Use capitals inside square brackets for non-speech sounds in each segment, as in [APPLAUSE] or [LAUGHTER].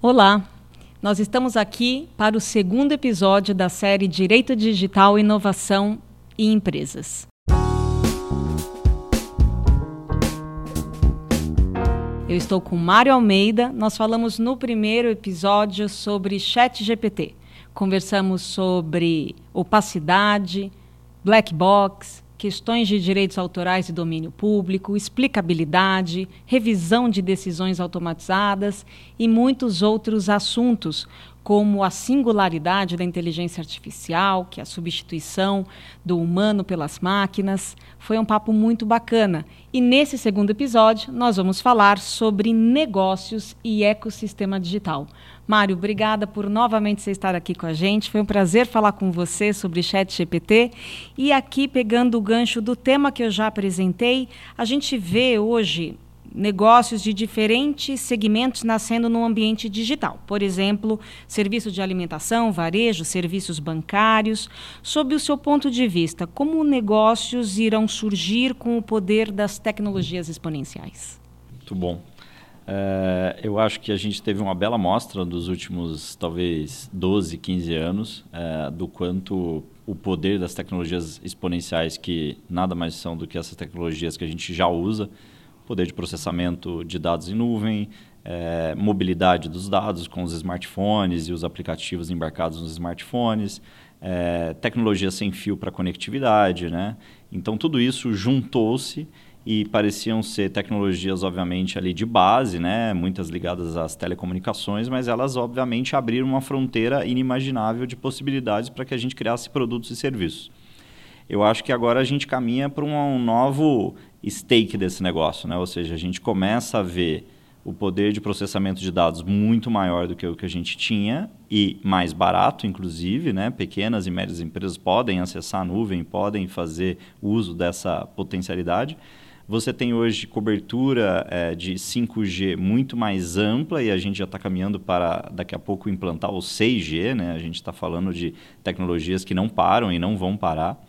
Olá, nós estamos aqui para o segundo episódio da série Direito Digital, Inovação e Empresas. Eu estou com Mário Almeida. Nós falamos no primeiro episódio sobre Chat GPT. Conversamos sobre opacidade, black box, questões de direitos autorais e domínio público, explicabilidade, revisão de decisões automatizadas e muitos outros assuntos, como a singularidade da inteligência artificial, que é a substituição do humano pelas máquinas. Foi um papo muito bacana. E nesse segundo episódio, nós vamos falar sobre negócios e ecossistema digital. Mário, obrigada por novamente você estar aqui com a gente. Foi um prazer falar com você sobre Chat GPT. E aqui, pegando o gancho do tema que eu já apresentei, a gente vê hoje negócios de diferentes segmentos nascendo no ambiente digital. Por exemplo, serviço de alimentação, varejo, serviços bancários. Sob o seu ponto de vista, como negócios irão surgir com o poder das tecnologias exponenciais? Muito bom. É, eu acho que a gente teve uma bela mostra dos últimos, talvez, 12, 15 anos, é, do quanto o poder das tecnologias exponenciais, que nada mais são do que essas tecnologias que a gente já usa, poder de processamento de dados em nuvem, é, mobilidade dos dados com os smartphones e os aplicativos embarcados nos smartphones, é, tecnologia sem fio para conectividade, né? Então tudo isso juntou-se e pareciam ser tecnologias obviamente ali de base, né? Muitas ligadas às telecomunicações, mas elas obviamente abriram uma fronteira inimaginável de possibilidades para que a gente criasse produtos e serviços. Eu acho que agora a gente caminha para um novo stake desse negócio, né? Ou seja, a gente começa a ver o poder de processamento de dados muito maior do que o que a gente tinha e mais barato, inclusive, né? Pequenas e médias empresas podem acessar a nuvem, podem fazer uso dessa potencialidade. Você tem hoje cobertura é, de 5G muito mais ampla e a gente já está caminhando para daqui a pouco implantar o 6G, né? A gente está falando de tecnologias que não param e não vão parar.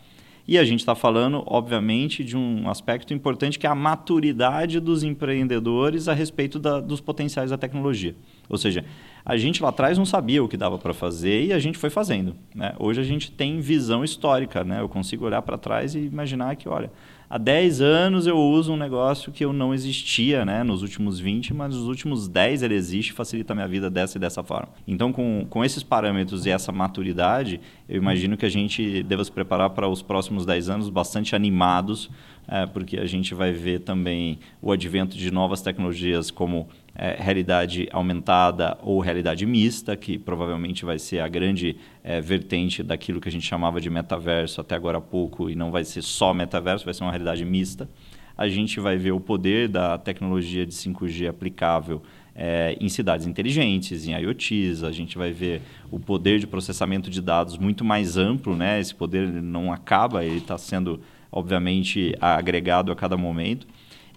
E a gente está falando, obviamente, de um aspecto importante que é a maturidade dos empreendedores a respeito da, dos potenciais da tecnologia. Ou seja, a gente lá atrás não sabia o que dava para fazer e a gente foi fazendo. Né? Hoje a gente tem visão histórica. Né? Eu consigo olhar para trás e imaginar que, olha, há 10 anos eu uso um negócio que eu não existia né, nos últimos 20, mas nos últimos 10 ele existe e facilita a minha vida dessa e dessa forma. Então, com, com esses parâmetros e essa maturidade, eu imagino que a gente deva se preparar para os próximos 10 anos bastante animados, é, porque a gente vai ver também o advento de novas tecnologias como é, realidade aumentada ou realidade mista, que provavelmente vai ser a grande é, vertente daquilo que a gente chamava de metaverso até agora há pouco, e não vai ser só metaverso, vai ser uma realidade mista. A gente vai ver o poder da tecnologia de 5G aplicável é, em cidades inteligentes, em IoTs, a gente vai ver o poder de processamento de dados muito mais amplo, né? esse poder não acaba, ele está sendo, obviamente, agregado a cada momento.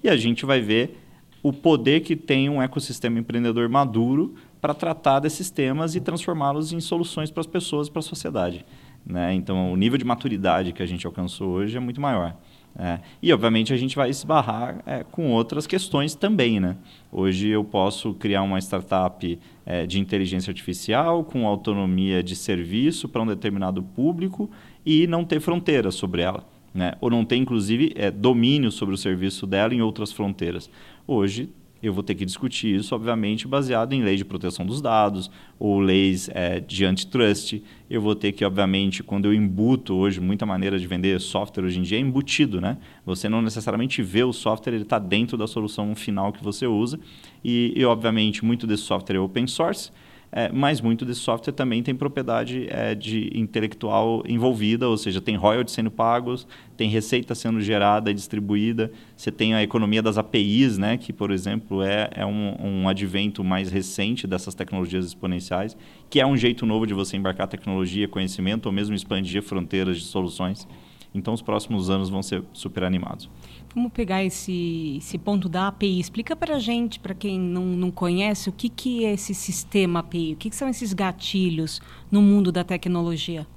E a gente vai ver o poder que tem um ecossistema empreendedor maduro para tratar desses temas e transformá-los em soluções para as pessoas, para a sociedade. Né? Então, o nível de maturidade que a gente alcançou hoje é muito maior. É. E, obviamente, a gente vai esbarrar é, com outras questões também. Né? Hoje eu posso criar uma startup é, de inteligência artificial com autonomia de serviço para um determinado público e não ter fronteiras sobre ela né? ou não tem, inclusive, é, domínio sobre o serviço dela em outras fronteiras. Hoje, eu vou ter que discutir isso, obviamente, baseado em leis de proteção dos dados ou leis é, de antitrust. Eu vou ter que, obviamente, quando eu embuto hoje, muita maneira de vender software hoje em dia é embutido, né? Você não necessariamente vê o software, ele está dentro da solução final que você usa. E, e, obviamente, muito desse software é open source é, mas muito desse software também tem propriedade é, de intelectual envolvida, ou seja, tem royalties sendo pagos, tem receita sendo gerada e distribuída, você tem a economia das APIs, né, que, por exemplo, é, é um, um advento mais recente dessas tecnologias exponenciais, que é um jeito novo de você embarcar tecnologia, conhecimento, ou mesmo expandir fronteiras de soluções. Então, os próximos anos vão ser super animados. Vamos pegar esse, esse ponto da API. Explica para a gente, para quem não, não conhece, o que, que é esse sistema API? O que, que são esses gatilhos no mundo da tecnologia?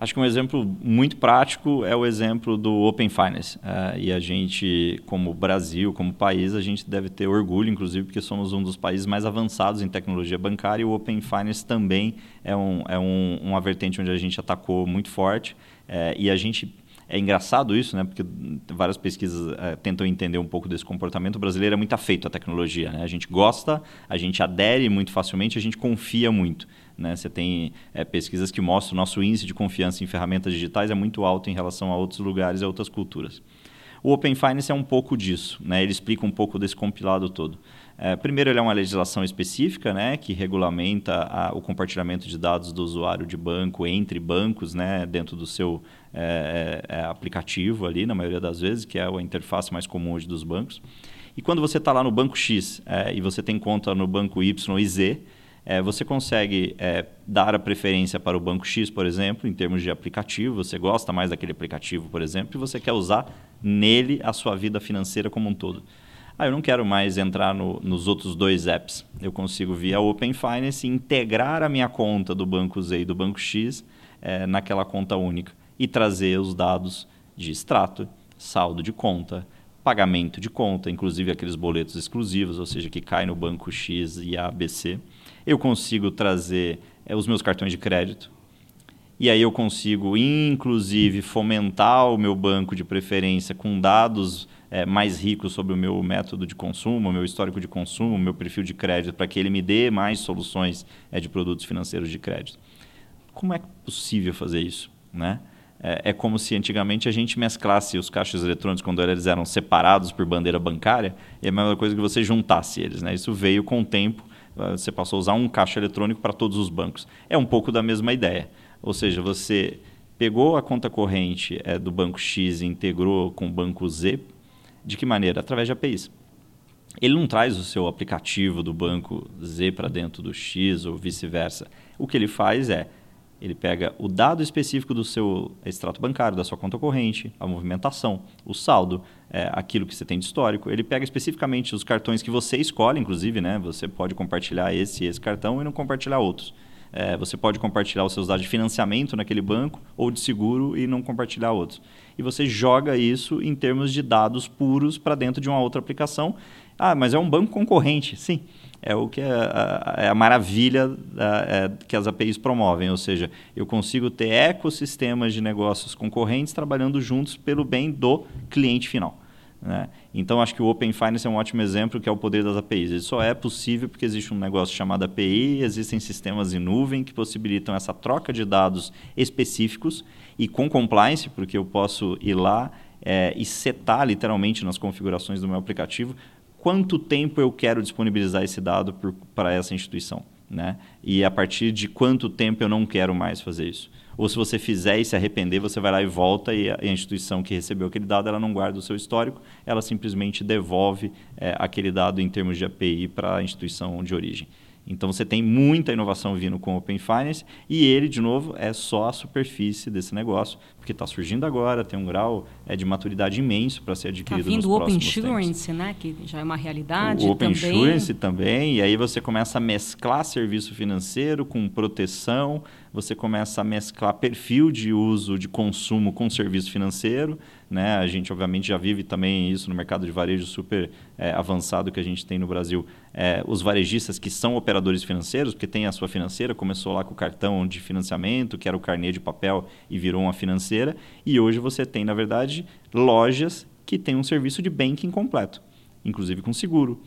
Acho que um exemplo muito prático é o exemplo do Open Finance. Uh, e a gente, como Brasil, como país, a gente deve ter orgulho, inclusive, porque somos um dos países mais avançados em tecnologia bancária e o Open Finance também é, um, é um, uma vertente onde a gente atacou muito forte. Uh, e a gente é engraçado isso, né? Porque várias pesquisas é, tentam entender um pouco desse comportamento. O brasileiro é muito afeito à tecnologia, né? A gente gosta, a gente adere muito facilmente, a gente confia muito. Né? Você tem é, pesquisas que mostram o nosso índice de confiança em ferramentas digitais é muito alto em relação a outros lugares e outras culturas. O Open Finance é um pouco disso, né? ele explica um pouco desse compilado todo. É, primeiro, ele é uma legislação específica né, que regulamenta a, o compartilhamento de dados do usuário de banco entre bancos né, dentro do seu é, é, é aplicativo ali, na maioria das vezes, que é a interface mais comum hoje dos bancos. E quando você está lá no banco X é, e você tem conta no banco Y e Z, é, você consegue dar a preferência para o banco X, por exemplo, em termos de aplicativo. Você gosta mais daquele aplicativo, por exemplo, e você quer usar nele a sua vida financeira como um todo. Ah, eu não quero mais entrar no, nos outros dois apps. Eu consigo, via Open Finance, integrar a minha conta do banco Z e do banco X é, naquela conta única e trazer os dados de extrato, saldo de conta, pagamento de conta, inclusive aqueles boletos exclusivos, ou seja, que cai no banco X e ABC eu consigo trazer é, os meus cartões de crédito. E aí eu consigo, inclusive, fomentar o meu banco de preferência com dados é, mais ricos sobre o meu método de consumo, o meu histórico de consumo, o meu perfil de crédito, para que ele me dê mais soluções é, de produtos financeiros de crédito. Como é possível fazer isso? Né? É, é, como se antigamente a gente mesclasse os caixas eletrônicos quando eles eram separados por bandeira bancária, e é a mesma coisa que você juntasse eles. Né? Isso veio com o tempo ah, você passou a usar um caixa eletrônico para todos os bancos. É um pouco da mesma ideia. Ou seja, você pegou a conta corrente é, do banco X e integrou com o banco Z. De que maneira? Através de APIs. Ele não traz o seu aplicativo do banco Z para dentro do X ou vice-versa. O que ele faz é ele pega o dado específico do seu extrato bancário, da sua conta corrente, a movimentação, o saldo, é, aquilo que você tem de histórico. Ele pega especificamente os cartões que você escolhe, inclusive, né? Você pode compartilhar esse e esse cartão e não compartilhar outros. É, você pode compartilhar os seus dados de financiamento naquele banco ou de seguro e não compartilhar outros. E você joga isso em termos de dados puros para dentro de uma outra aplicação. Ah, mas é um banco concorrente. Sim é o que é a, é a maravilha da, é, que as APIs promovem, ou seja, eu consigo ter ecossistemas de negócios concorrentes trabalhando juntos pelo bem do cliente final. Né? Então, acho que o Open Finance é um ótimo exemplo que é o poder das APIs. Isso só é possível porque existe um negócio chamado API, existem sistemas em nuvem que possibilitam essa troca de dados específicos e com compliance, porque eu posso ir lá é, e setar literalmente nas configurações do meu aplicativo quanto tempo eu quero disponibilizar esse dado para essa instituição. Né? E a partir de quanto tempo eu não quero mais fazer isso. Ou se você fizer e se arrepender, você vai lá e volta e a, instituição que recebeu aquele dado, ela não guarda o seu histórico, ela simplesmente devolve é, aquele dado em termos de API para a instituição de origem. Então você tem muita inovação vindo com o Open Finance e ele, de novo, é só a superfície desse negócio, porque está surgindo agora, tem um grau é, de maturidade imenso para ser adquirido Está vindo o Open Insurance, né, que já é uma realidade o Open também. Insurance também, e aí você começa a mesclar serviço financeiro com proteção, você começa a mesclar perfil de uso de consumo com serviço financeiro, né? A gente, obviamente, já vive também isso no mercado de varejo super é, avançado que a gente tem no Brasil. É, os varejistas que são operadores financeiros, porque tem a sua financeira, começou lá com o cartão de financiamento, que era o carnê de papel e virou uma financeira. E hoje você tem, na verdade, lojas que têm um serviço de banking completo, inclusive com seguro,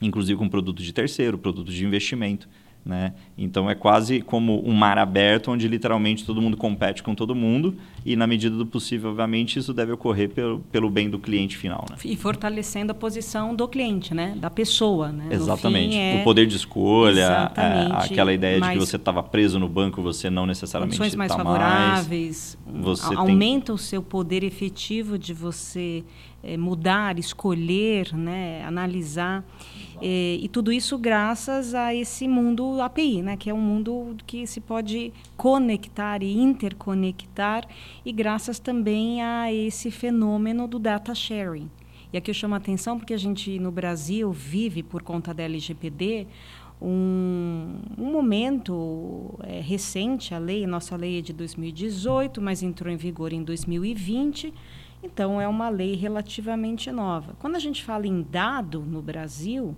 inclusive com produto de terceiro, produto de investimento. Né? Então é quase como um mar aberto onde literalmente todo mundo compete com todo mundo e na medida do possível, obviamente, isso deve ocorrer pelo, pelo bem do cliente final. Né? E fortalecendo a posição do cliente, né? da pessoa. Né? Exatamente. É... O poder de escolha, é, aquela ideia de que você estava preso no banco, você não necessariamente Condições mais favoráveis, mais. Aumenta tem... o seu poder efetivo de você é, mudar, escolher, né? analisar. É, e tudo isso graças a esse mundo API, né, que é um mundo que se pode conectar e interconectar, e graças também a esse fenômeno do data sharing. E aqui eu chamo a atenção porque a gente no Brasil vive, por conta da LGPD, um, um momento é, recente a lei, nossa lei é de 2018, mas entrou em vigor em 2020. Então, é uma lei relativamente nova. Quando a gente fala em dado no Brasil,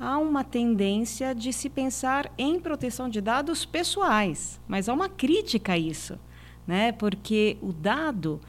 há uma tendência de se pensar em proteção de dados pessoais, mas há uma crítica a isso, né? porque o dado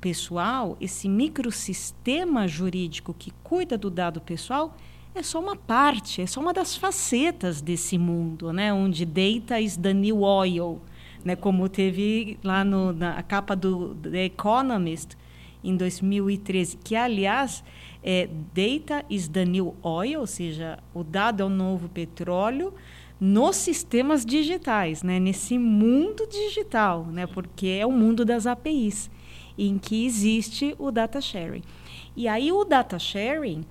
pessoal, esse microsistema jurídico que cuida do dado pessoal, é só uma parte, é só uma das facetas desse mundo, né? onde data is the new oil, né? como teve lá no, na capa do The Economist, em 2013, que, aliás, é Data is the New Oil, ou seja, o dado é o novo petróleo nos sistemas digitais, né? nesse mundo digital, né? porque é o mundo das APIs, em que existe o data sharing. E aí o data sharing,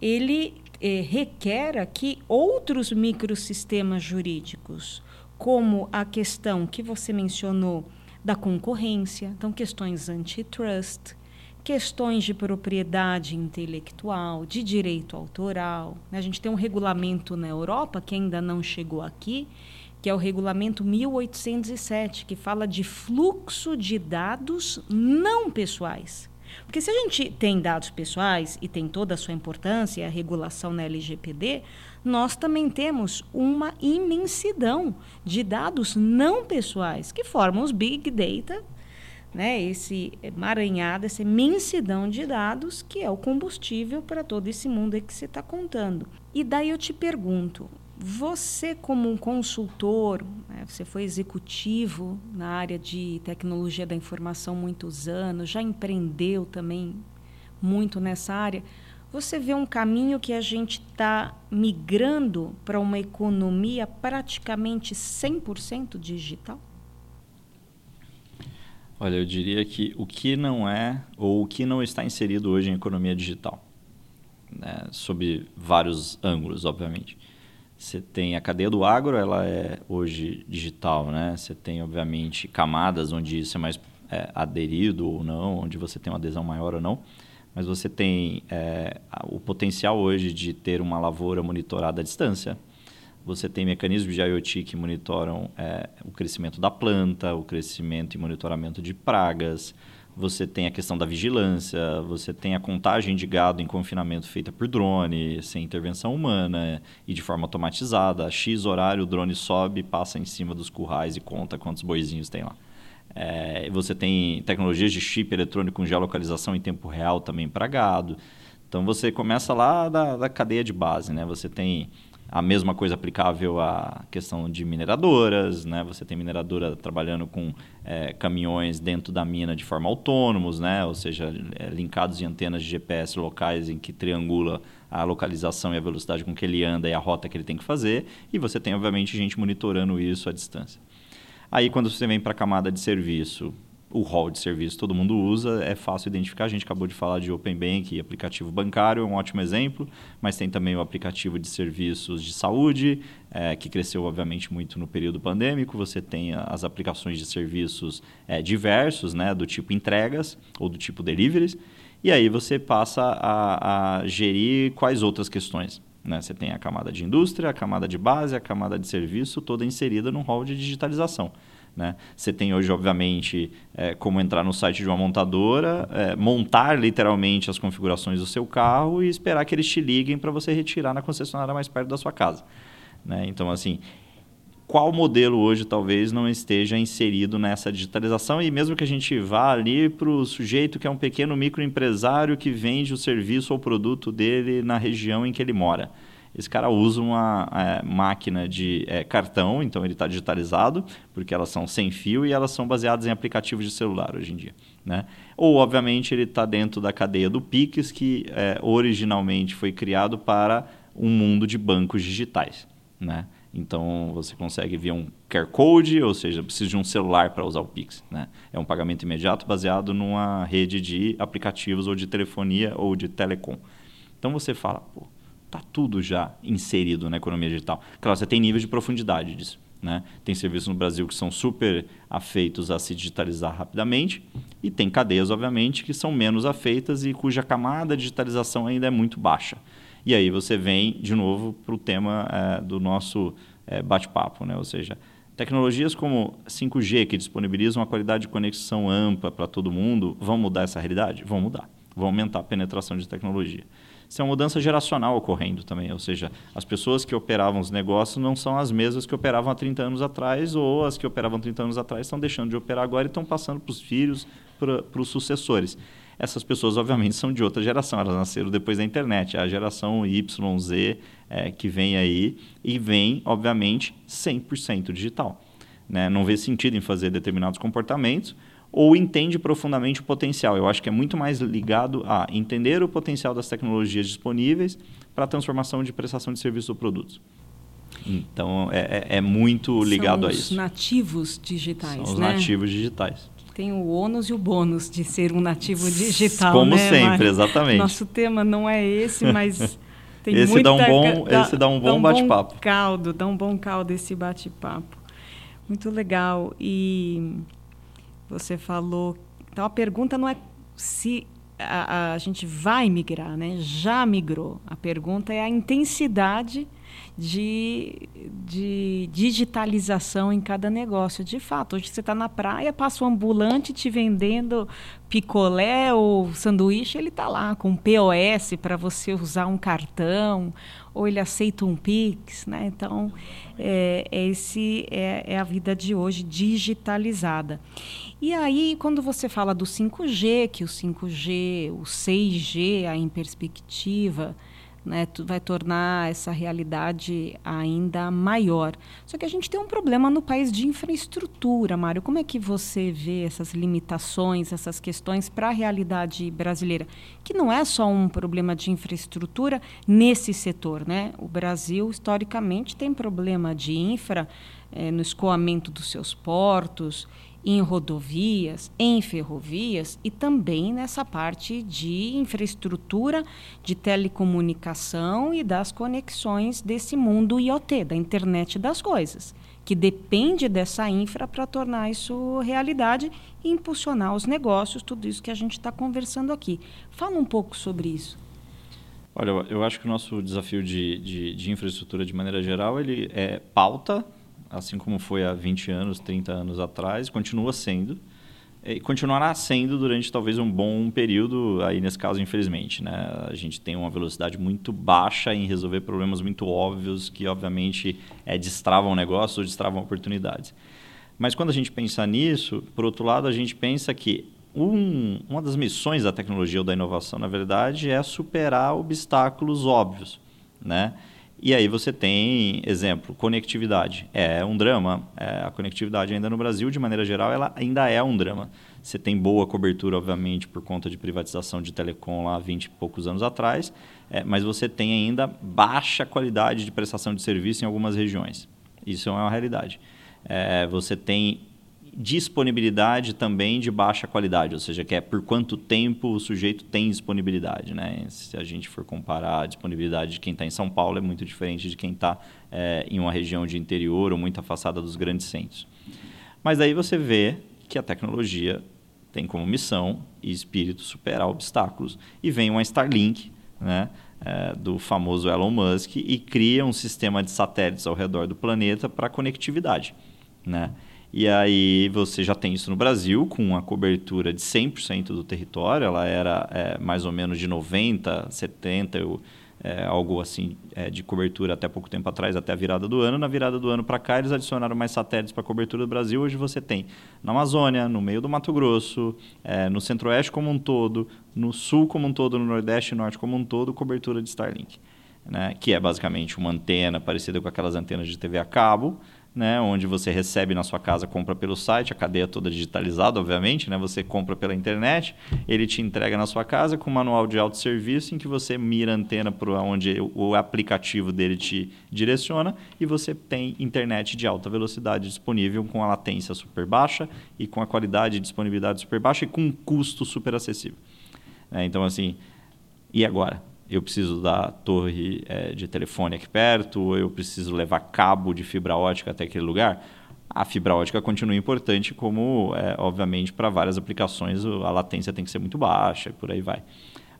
ele é, requer aqui outros microsistemas jurídicos, como a questão que você mencionou da concorrência, então questões antitrust, questões de propriedade intelectual, de direito autoral. Né? A gente tem um regulamento na Europa que ainda não chegou aqui, que é o regulamento 1807, que fala de fluxo de dados não pessoais. Porque se a gente tem dados pessoais e tem toda a sua importância, a regulação na LGPD, nós também temos uma imensidão de dados não pessoais, que formam os big data, né, esse emaranhado, essa imensidão de dados, que é o combustível para todo esse mundo que você está contando. E daí eu te pergunto, você como um consultor, né, você foi executivo na área de tecnologia da informação muitos anos, já empreendeu também muito nessa área, você vê um caminho que a gente está migrando para uma economia praticamente 100% digital? Olha, eu diria que o que não é ou o que não está inserido hoje em economia digital, né, sob vários ângulos, obviamente. Você tem a cadeia do agro, ela é hoje digital, né? Você tem, obviamente, camadas onde isso é mais é, aderido ou não, onde você tem uma adesão maior ou não mas você tem é, o potencial hoje de ter uma lavoura monitorada à distância. Você tem mecanismos de IoT que monitoram é, o crescimento da planta, o crescimento e monitoramento de pragas. Você tem a questão da vigilância, você tem a contagem de gado em confinamento feita por drone, sem intervenção humana e de forma automatizada. A X horário, o drone sobe, passa em cima dos currais e conta quantos boizinhos tem lá. É, você tem tecnologias de chip eletrônico com geolocalização em tempo real também para gado. Então você começa lá da, da, cadeia de base, né? Você tem a mesma coisa aplicável à questão de mineradoras, né? Você tem mineradora trabalhando com é, caminhões dentro da mina de forma autônomos, né? Ou seja, é, linkados em antenas de GPS locais em que triangula a localização e a velocidade com que ele anda e a rota que ele tem que fazer. E você tem, obviamente, gente monitorando isso à distância. Aí, quando você vem para a camada de serviço, o hall de serviço todo mundo usa, é fácil identificar. A gente acabou de falar de Open Bank e aplicativo bancário, é um ótimo exemplo, mas tem também o aplicativo de serviços de saúde, é, que cresceu, obviamente, muito no período pandêmico. Você tem as aplicações de serviços é, diversos, né, do tipo entregas ou do tipo deliveries, e aí você passa a, a gerir quais outras questões. Né? Você tem a camada de indústria, a camada de base, a camada de serviço, toda inserida num hall de digitalização. Né? Você tem hoje, obviamente, é, como entrar no site de uma montadora, é, montar literalmente as configurações do seu carro e esperar que eles te liguem para você retirar na concessionária mais perto da sua casa. Né? Então, assim, qual modelo hoje talvez não esteja inserido nessa digitalização e mesmo que a gente vá ali para o sujeito que é um pequeno microempresário que vende o serviço ou produto dele na região em que ele mora. Esse cara usa uma é, máquina de é, cartão, então ele está digitalizado, porque elas são sem fio e elas são baseadas em aplicativos de celular hoje em dia. Né? Ou, obviamente, ele está dentro da cadeia do Pix, que é, originalmente foi criado para um mundo de bancos digitais. Né? Então você consegue via um QR Code, ou seja, precisa de um celular para usar o Pix. Né? É um pagamento imediato baseado numa rede de aplicativos ou de telefonia ou de telecom. Então você fala, pô, tá tudo já inserido na economia digital. Claro, você tem níveis de profundidade disso. Né? Tem serviços no Brasil que são super afeitos a se digitalizar rapidamente e tem cadeias, obviamente, que são menos afeitas e cuja camada de digitalização ainda é muito baixa. E aí você vem de novo para o tema é, do nosso é, bate-papo, né? ou seja, tecnologias como 5G, que disponibilizam uma qualidade de conexão ampla para todo mundo, vão mudar essa realidade? Vão mudar, vão aumentar a penetração de tecnologia. Isso é uma mudança geracional ocorrendo também, ou seja, as pessoas que operavam os negócios não são as mesmas que operavam há 30 anos atrás, ou as que operavam 30 anos atrás estão deixando de operar agora e estão passando para os filhos, para os sucessores essas pessoas, obviamente, são de outra geração, elas nasceram depois da internet, a geração Y, Z, é, que vem aí, e vem, obviamente, 100% digital. Né? Não vê sentido em fazer determinados comportamentos, ou entende profundamente o potencial. Eu acho que é muito mais ligado a entender o potencial das tecnologias disponíveis para a transformação de prestação de serviços ou produtos. Então, é, é, é muito ligado São a isso. São nativos digitais, São os né? nativos digitais tem o ônus e o bônus de ser um nativo digital. Como né, sempre, Mari? exatamente. Nosso tema não é esse, [LAUGHS] mas tem esse muita... Dá um bom, dá, esse dá um bom bate-papo. Um caldo, dá um bom caldo esse bate-papo. Muito legal. E você falou... Então, a pergunta não é se a, a gente vai migrar, né? Já migrou. A pergunta é a intensidade de, de digitalização em cada negócio. De fato, hoje você está na praia, passa um ambulante te vendendo picolé ou sanduíche, ele está lá com POS para você usar um cartão, ou ele aceita um Pix. Né? Então, é, é esse é, é a vida de hoje digitalizada. E aí, quando você fala do 5G, que o 5G, o 6G, aí em perspectiva, né, vai tornar essa realidade ainda maior. Só que a gente tem um problema no país de infraestrutura, Mário. Como é que você vê essas limitações, essas questões para a realidade brasileira? Que não é só um problema de infraestrutura nesse setor. Né? O Brasil, historicamente, tem problema de infra é, no escoamento dos seus portos em rodovias, em ferrovias e também nessa parte de infraestrutura de telecomunicação e das conexões desse mundo IoT, da internet das coisas, que depende dessa infra para tornar isso realidade e impulsionar os negócios, tudo isso que a gente está conversando aqui. Fala um pouco sobre isso. Olha, eu acho que o nosso desafio de, de, de infraestrutura, de maneira geral, ele é pauta assim como foi há 20 anos, 30 anos atrás, continua sendo e continuará sendo durante talvez um bom período, aí nesse caso, infelizmente. Né? A gente tem uma velocidade muito baixa em resolver problemas muito óbvios que, obviamente, é, destravam negócios ou destravam oportunidades. Mas quando a gente pensa nisso, por outro lado, a gente pensa que um, uma das missões da tecnologia ou da inovação, na verdade, é superar obstáculos óbvios. Né? E aí você tem, exemplo, conectividade. É um drama. É, a conectividade ainda no Brasil, de maneira geral, ela ainda é um drama. Você tem boa cobertura, obviamente, por conta de privatização de telecom lá 20 e poucos anos atrás, é, mas você tem ainda baixa qualidade de prestação de serviço em algumas regiões. Isso é uma realidade. É, você tem disponibilidade também de baixa qualidade, ou seja, que é por quanto tempo o sujeito tem disponibilidade. Né? Se a gente for comparar a disponibilidade de quem está em São Paulo, é muito diferente de quem está é, em uma região de interior ou muito afastada dos grandes centros. Mas aí você vê que a tecnologia tem como missão e espírito superar obstáculos. E vem uma Starlink, né, é, do famoso Elon Musk, e cria um sistema de satélites ao redor do planeta para conectividade. Né? E aí você já tem isso no Brasil, com a cobertura de 100% do território, ela era é, mais ou menos de 90%, 70%, é, algo assim é, de cobertura até pouco tempo atrás, até a virada do ano. Na virada do ano para cá, eles adicionaram mais satélites para cobertura do Brasil. Hoje você tem na Amazônia, no meio do Mato Grosso, é, no centro-oeste como um todo, no sul como um todo, no nordeste e norte como um todo, cobertura de Starlink. Né? Que é basicamente uma antena parecida com aquelas antenas de TV a cabo, né, onde você recebe na sua casa, compra pelo site, a cadeia toda digitalizada, obviamente, né, você compra pela internet, ele te entrega na sua casa com um manual de autosserviço em que você mira a antena para onde o aplicativo dele te direciona e você tem internet de alta velocidade disponível com a latência super baixa e com a qualidade e disponibilidade super baixa e com um custo super acessível. É, então, assim, e agora? Eu preciso da torre é, de telefone aqui perto, ou eu preciso levar cabo de fibra ótica até aquele lugar, a fibra ótica continua importante, como, é, obviamente, para várias aplicações a latência tem que ser muito baixa e por aí vai.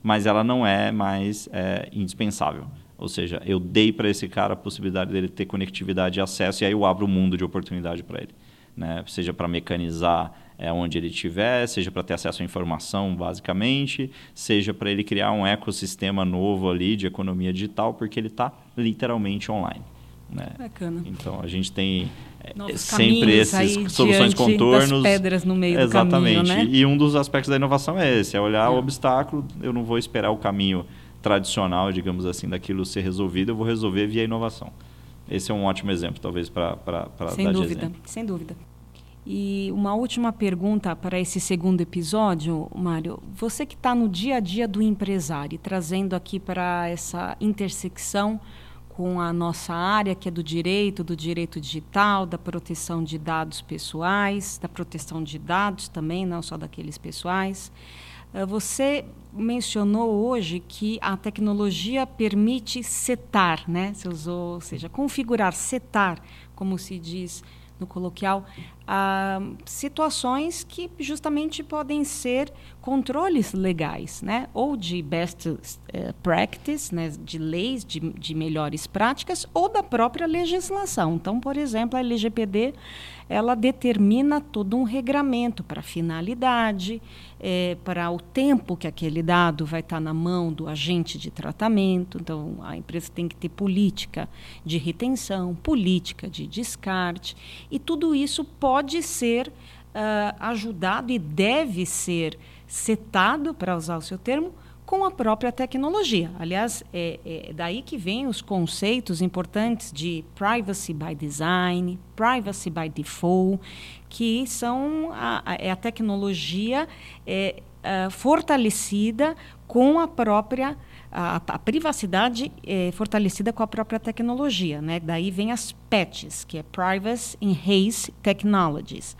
Mas ela não é mais é, indispensável. Ou seja, eu dei para esse cara a possibilidade dele ter conectividade e acesso, e aí eu abro o um mundo de oportunidade para ele. Né? Seja para mecanizar é, onde ele estiver, seja para ter acesso à informação, basicamente, seja para ele criar um ecossistema novo ali de economia digital, porque ele está literalmente online. Né? Bacana. Então a gente tem é, sempre esses soluções contornos. Pedras no meio Exatamente. do caminho, né? E um dos aspectos da inovação é esse, é olhar é. o obstáculo, eu não vou esperar o caminho tradicional, digamos assim, daquilo ser resolvido, eu vou resolver via inovação. Esse é um ótimo exemplo, talvez, para dar Sem dúvida, exemplo. sem dúvida. E uma última pergunta para esse segundo episódio, Mário. Você que está no dia a dia do empresário, trazendo aqui para essa intersecção com a nossa área, que é do direito, do direito digital, da proteção de dados pessoais, da proteção de dados também, não só daqueles pessoais. Eh, você mencionou hoje que a tecnologia permite setar, né? Você usou, ou seja, configurar, setar, como se diz no coloquial, ah, situações que justamente podem ser controles legais, né? ou de best uh, practice, né? de leis, de, de melhores práticas, ou da própria legislação. Então, por exemplo, a LGPD ela determina todo um regramento para finalidade, é, para o tempo que aquele dado vai estar na mão do agente de tratamento. Então, a empresa tem que ter política de retenção, política de descarte, e tudo isso pode ser uh, ajudado e deve ser setado, para usar o seu termo, com a própria tecnologia. Aliás, é, é daí que vem os conceitos importantes de privacy by design, privacy by default, que são a, a, é a tecnologia é, a, fortalecida com a própria a, a privacidade é fortalecida com a própria tecnologia, né? Daí vem as PETs, que é Privacy Enhanced Technologies.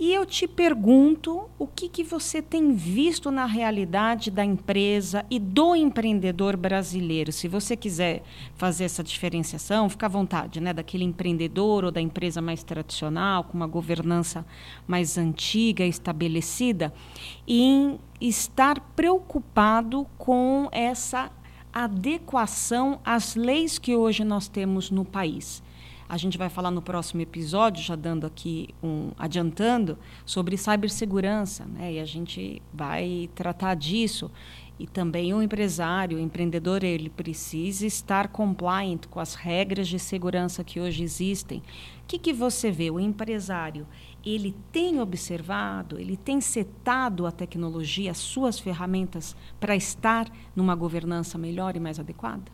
E eu te pergunto o que, que você tem visto na realidade da empresa e do empreendedor brasileiro. Se você quiser fazer essa diferenciação, fica à vontade, né? Daquele empreendedor ou da empresa mais tradicional, com uma governança mais antiga, estabelecida, em estar preocupado com essa adequação às leis que hoje nós temos no país. A gente vai falar no próximo episódio, já dando aqui um adiantando, sobre cibersegurança, né? E a gente vai tratar disso. E também o empresário, o empreendedor, ele precisa estar compliant com as regras de segurança que hoje existem. O que, que você vê? O empresário, ele tem observado, ele tem setado a tecnologia, as suas ferramentas para estar numa governança melhor e mais adequada?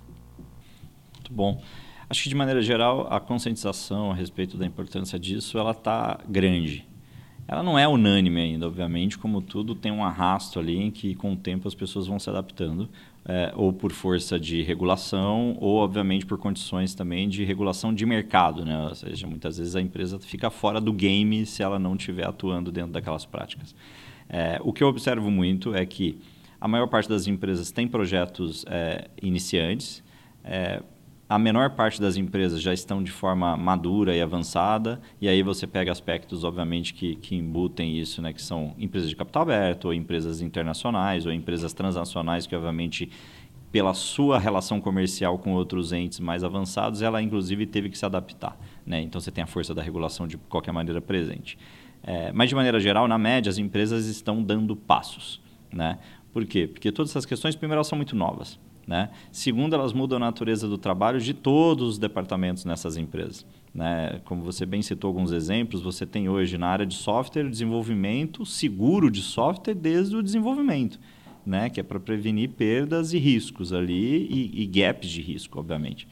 Muito bom. Acho que de maneira geral a conscientização a respeito da importância disso ela está grande. Ela não é unânime ainda, obviamente, como tudo tem um arrasto ali em que com o tempo as pessoas vão se adaptando, é, ou por força de regulação, ou obviamente por condições também de regulação de mercado, né? Ou seja, muitas vezes a empresa fica fora do game se ela não estiver atuando dentro daquelas práticas. É, o que eu observo muito é que a maior parte das empresas tem projetos é, iniciantes, é, a menor parte das empresas já estão de forma madura e avançada, e aí você pega aspectos, obviamente, que, que embutem isso, né, que são empresas de capital aberto, ou empresas internacionais, ou empresas transnacionais, que, obviamente, pela sua relação comercial com outros entes mais avançados, ela, inclusive, teve que se adaptar. Né? Então, você tem a força da regulação de qualquer maneira presente. É, mas, de maneira geral, na média, as empresas estão dando passos. Né? Por quê? Porque todas essas questões, primeiro, elas são muito novas. Né? Segundo, elas mudam a natureza do trabalho de todos os departamentos nessas empresas. Né? Como você bem citou alguns exemplos, você tem hoje na área de software desenvolvimento seguro de software desde o desenvolvimento, né? que é para prevenir perdas e riscos ali e, e gaps de risco, obviamente.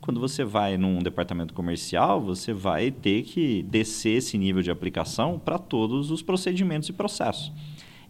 Quando você vai num departamento comercial, você vai ter que descer esse nível de aplicação para todos os procedimentos e processos.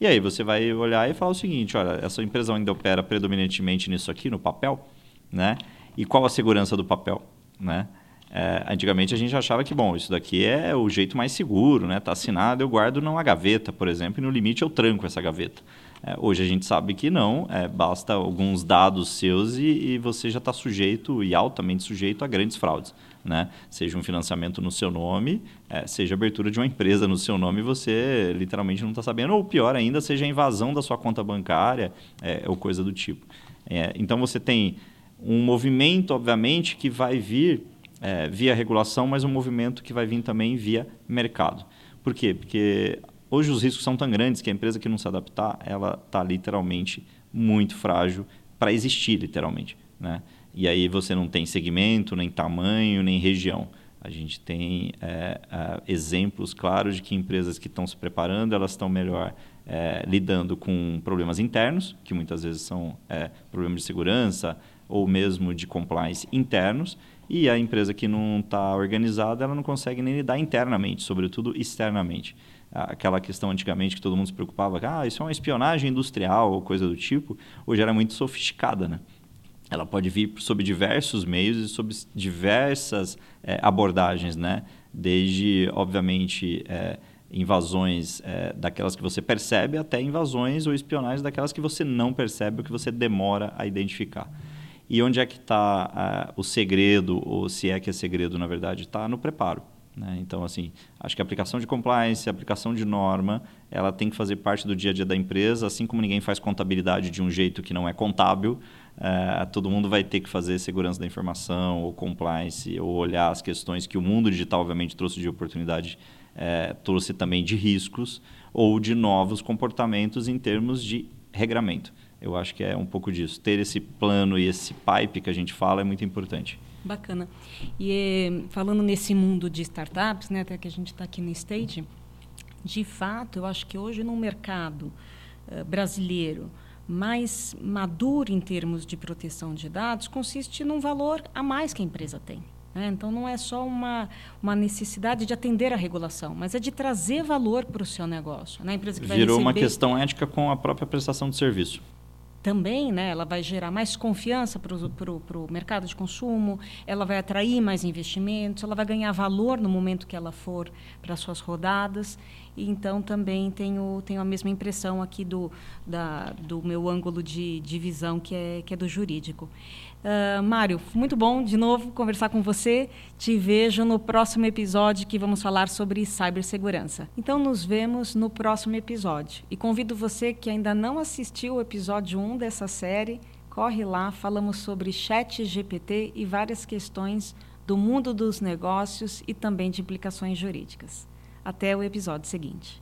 E aí você vai olhar e falar o seguinte, olha, essa empresa ainda opera predominantemente nisso aqui, no papel, né? E qual a segurança do papel, né? É, antigamente a gente achava que, bom, isso daqui é o jeito mais seguro, né? Está assinado, eu guardo numa gaveta, por exemplo, e no limite eu tranco essa gaveta. É, hoje a gente sabe que não, é, basta alguns dados seus e, e você já está sujeito e altamente sujeito a grandes fraudes. Né? Seja um financiamento no seu nome, é, seja abertura de uma empresa no seu nome, você literalmente não está sabendo, ou pior ainda, seja a invasão da sua conta bancária é, ou coisa do tipo. É, então você tem Um movimento, obviamente, que vai vir é, via regulação, mas um movimento que vai vir também via mercado. Por quê? Porque hoje os riscos são tão grandes que a empresa que não se adaptar, ela está literalmente muito frágil para existir, literalmente. Né? E aí você não tem segmento, nem tamanho, nem região. A gente tem é, é, exemplos claros de que empresas que estão se preparando, elas estão melhor é, lidando com problemas internos, que muitas vezes são é, problemas de segurança ou mesmo de compliance internos, e a empresa que não está organizada, ela não consegue nem lidar internamente, sobretudo externamente. Aquela questão antigamente que todo mundo se preocupava, ah, isso é uma espionagem industrial ou coisa do tipo, hoje era muito sofisticada, né? Ela pode vir sob diversos meios e sob diversas é, abordagens, né? Desde, obviamente, é, invasões é, daquelas que você percebe até invasões ou espionagens daquelas que você não percebe ou que você demora a identificar. E onde é que está uh, o segredo, ou se é que é segredo, na verdade, está no preparo. Né? Então, assim, acho que a aplicação de compliance, a aplicação de norma, ela tem que fazer parte do dia a dia da empresa, assim como ninguém faz contabilidade de um jeito que não é contábil, uh, todo mundo vai ter que fazer segurança da informação, ou compliance, ou olhar as questões que o mundo digital, obviamente, trouxe de oportunidade, uh, trouxe também de riscos, ou de novos comportamentos em termos de regramento. Eu acho que é um pouco disso. Ter esse plano e esse pipe que a gente fala é muito importante. Bacana. E eh, falando nesse mundo de startups, né, até que a gente está aqui no Stage, de fato, eu acho que hoje no mercado uh, brasileiro mais maduro em termos de proteção de dados consiste num valor a mais que a empresa tem. Né? Então, não é só uma, uma necessidade de atender a regulação, mas é de trazer valor para o seu negócio. Né? A empresa que Virou receber... uma questão ética com a própria prestação de serviço também né, ela vai gerar mais confiança para o mercado de consumo, ela vai atrair mais investimentos, ela vai ganhar valor no momento que ela for para suas rodadas. Então também tenho, tenho a mesma impressão aqui do, da, do meu ângulo de, de visão, que é, que é do jurídico. Uh, Mário, muito bom de novo conversar com você. Te vejo no próximo episódio que vamos falar sobre cibersegurança. Então, nos vemos no próximo episódio. E convido você que ainda não assistiu o episódio 1 dessa série, corre lá, falamos sobre chat GPT e várias questões do mundo dos negócios e também de implicações jurídicas. Até o episódio seguinte.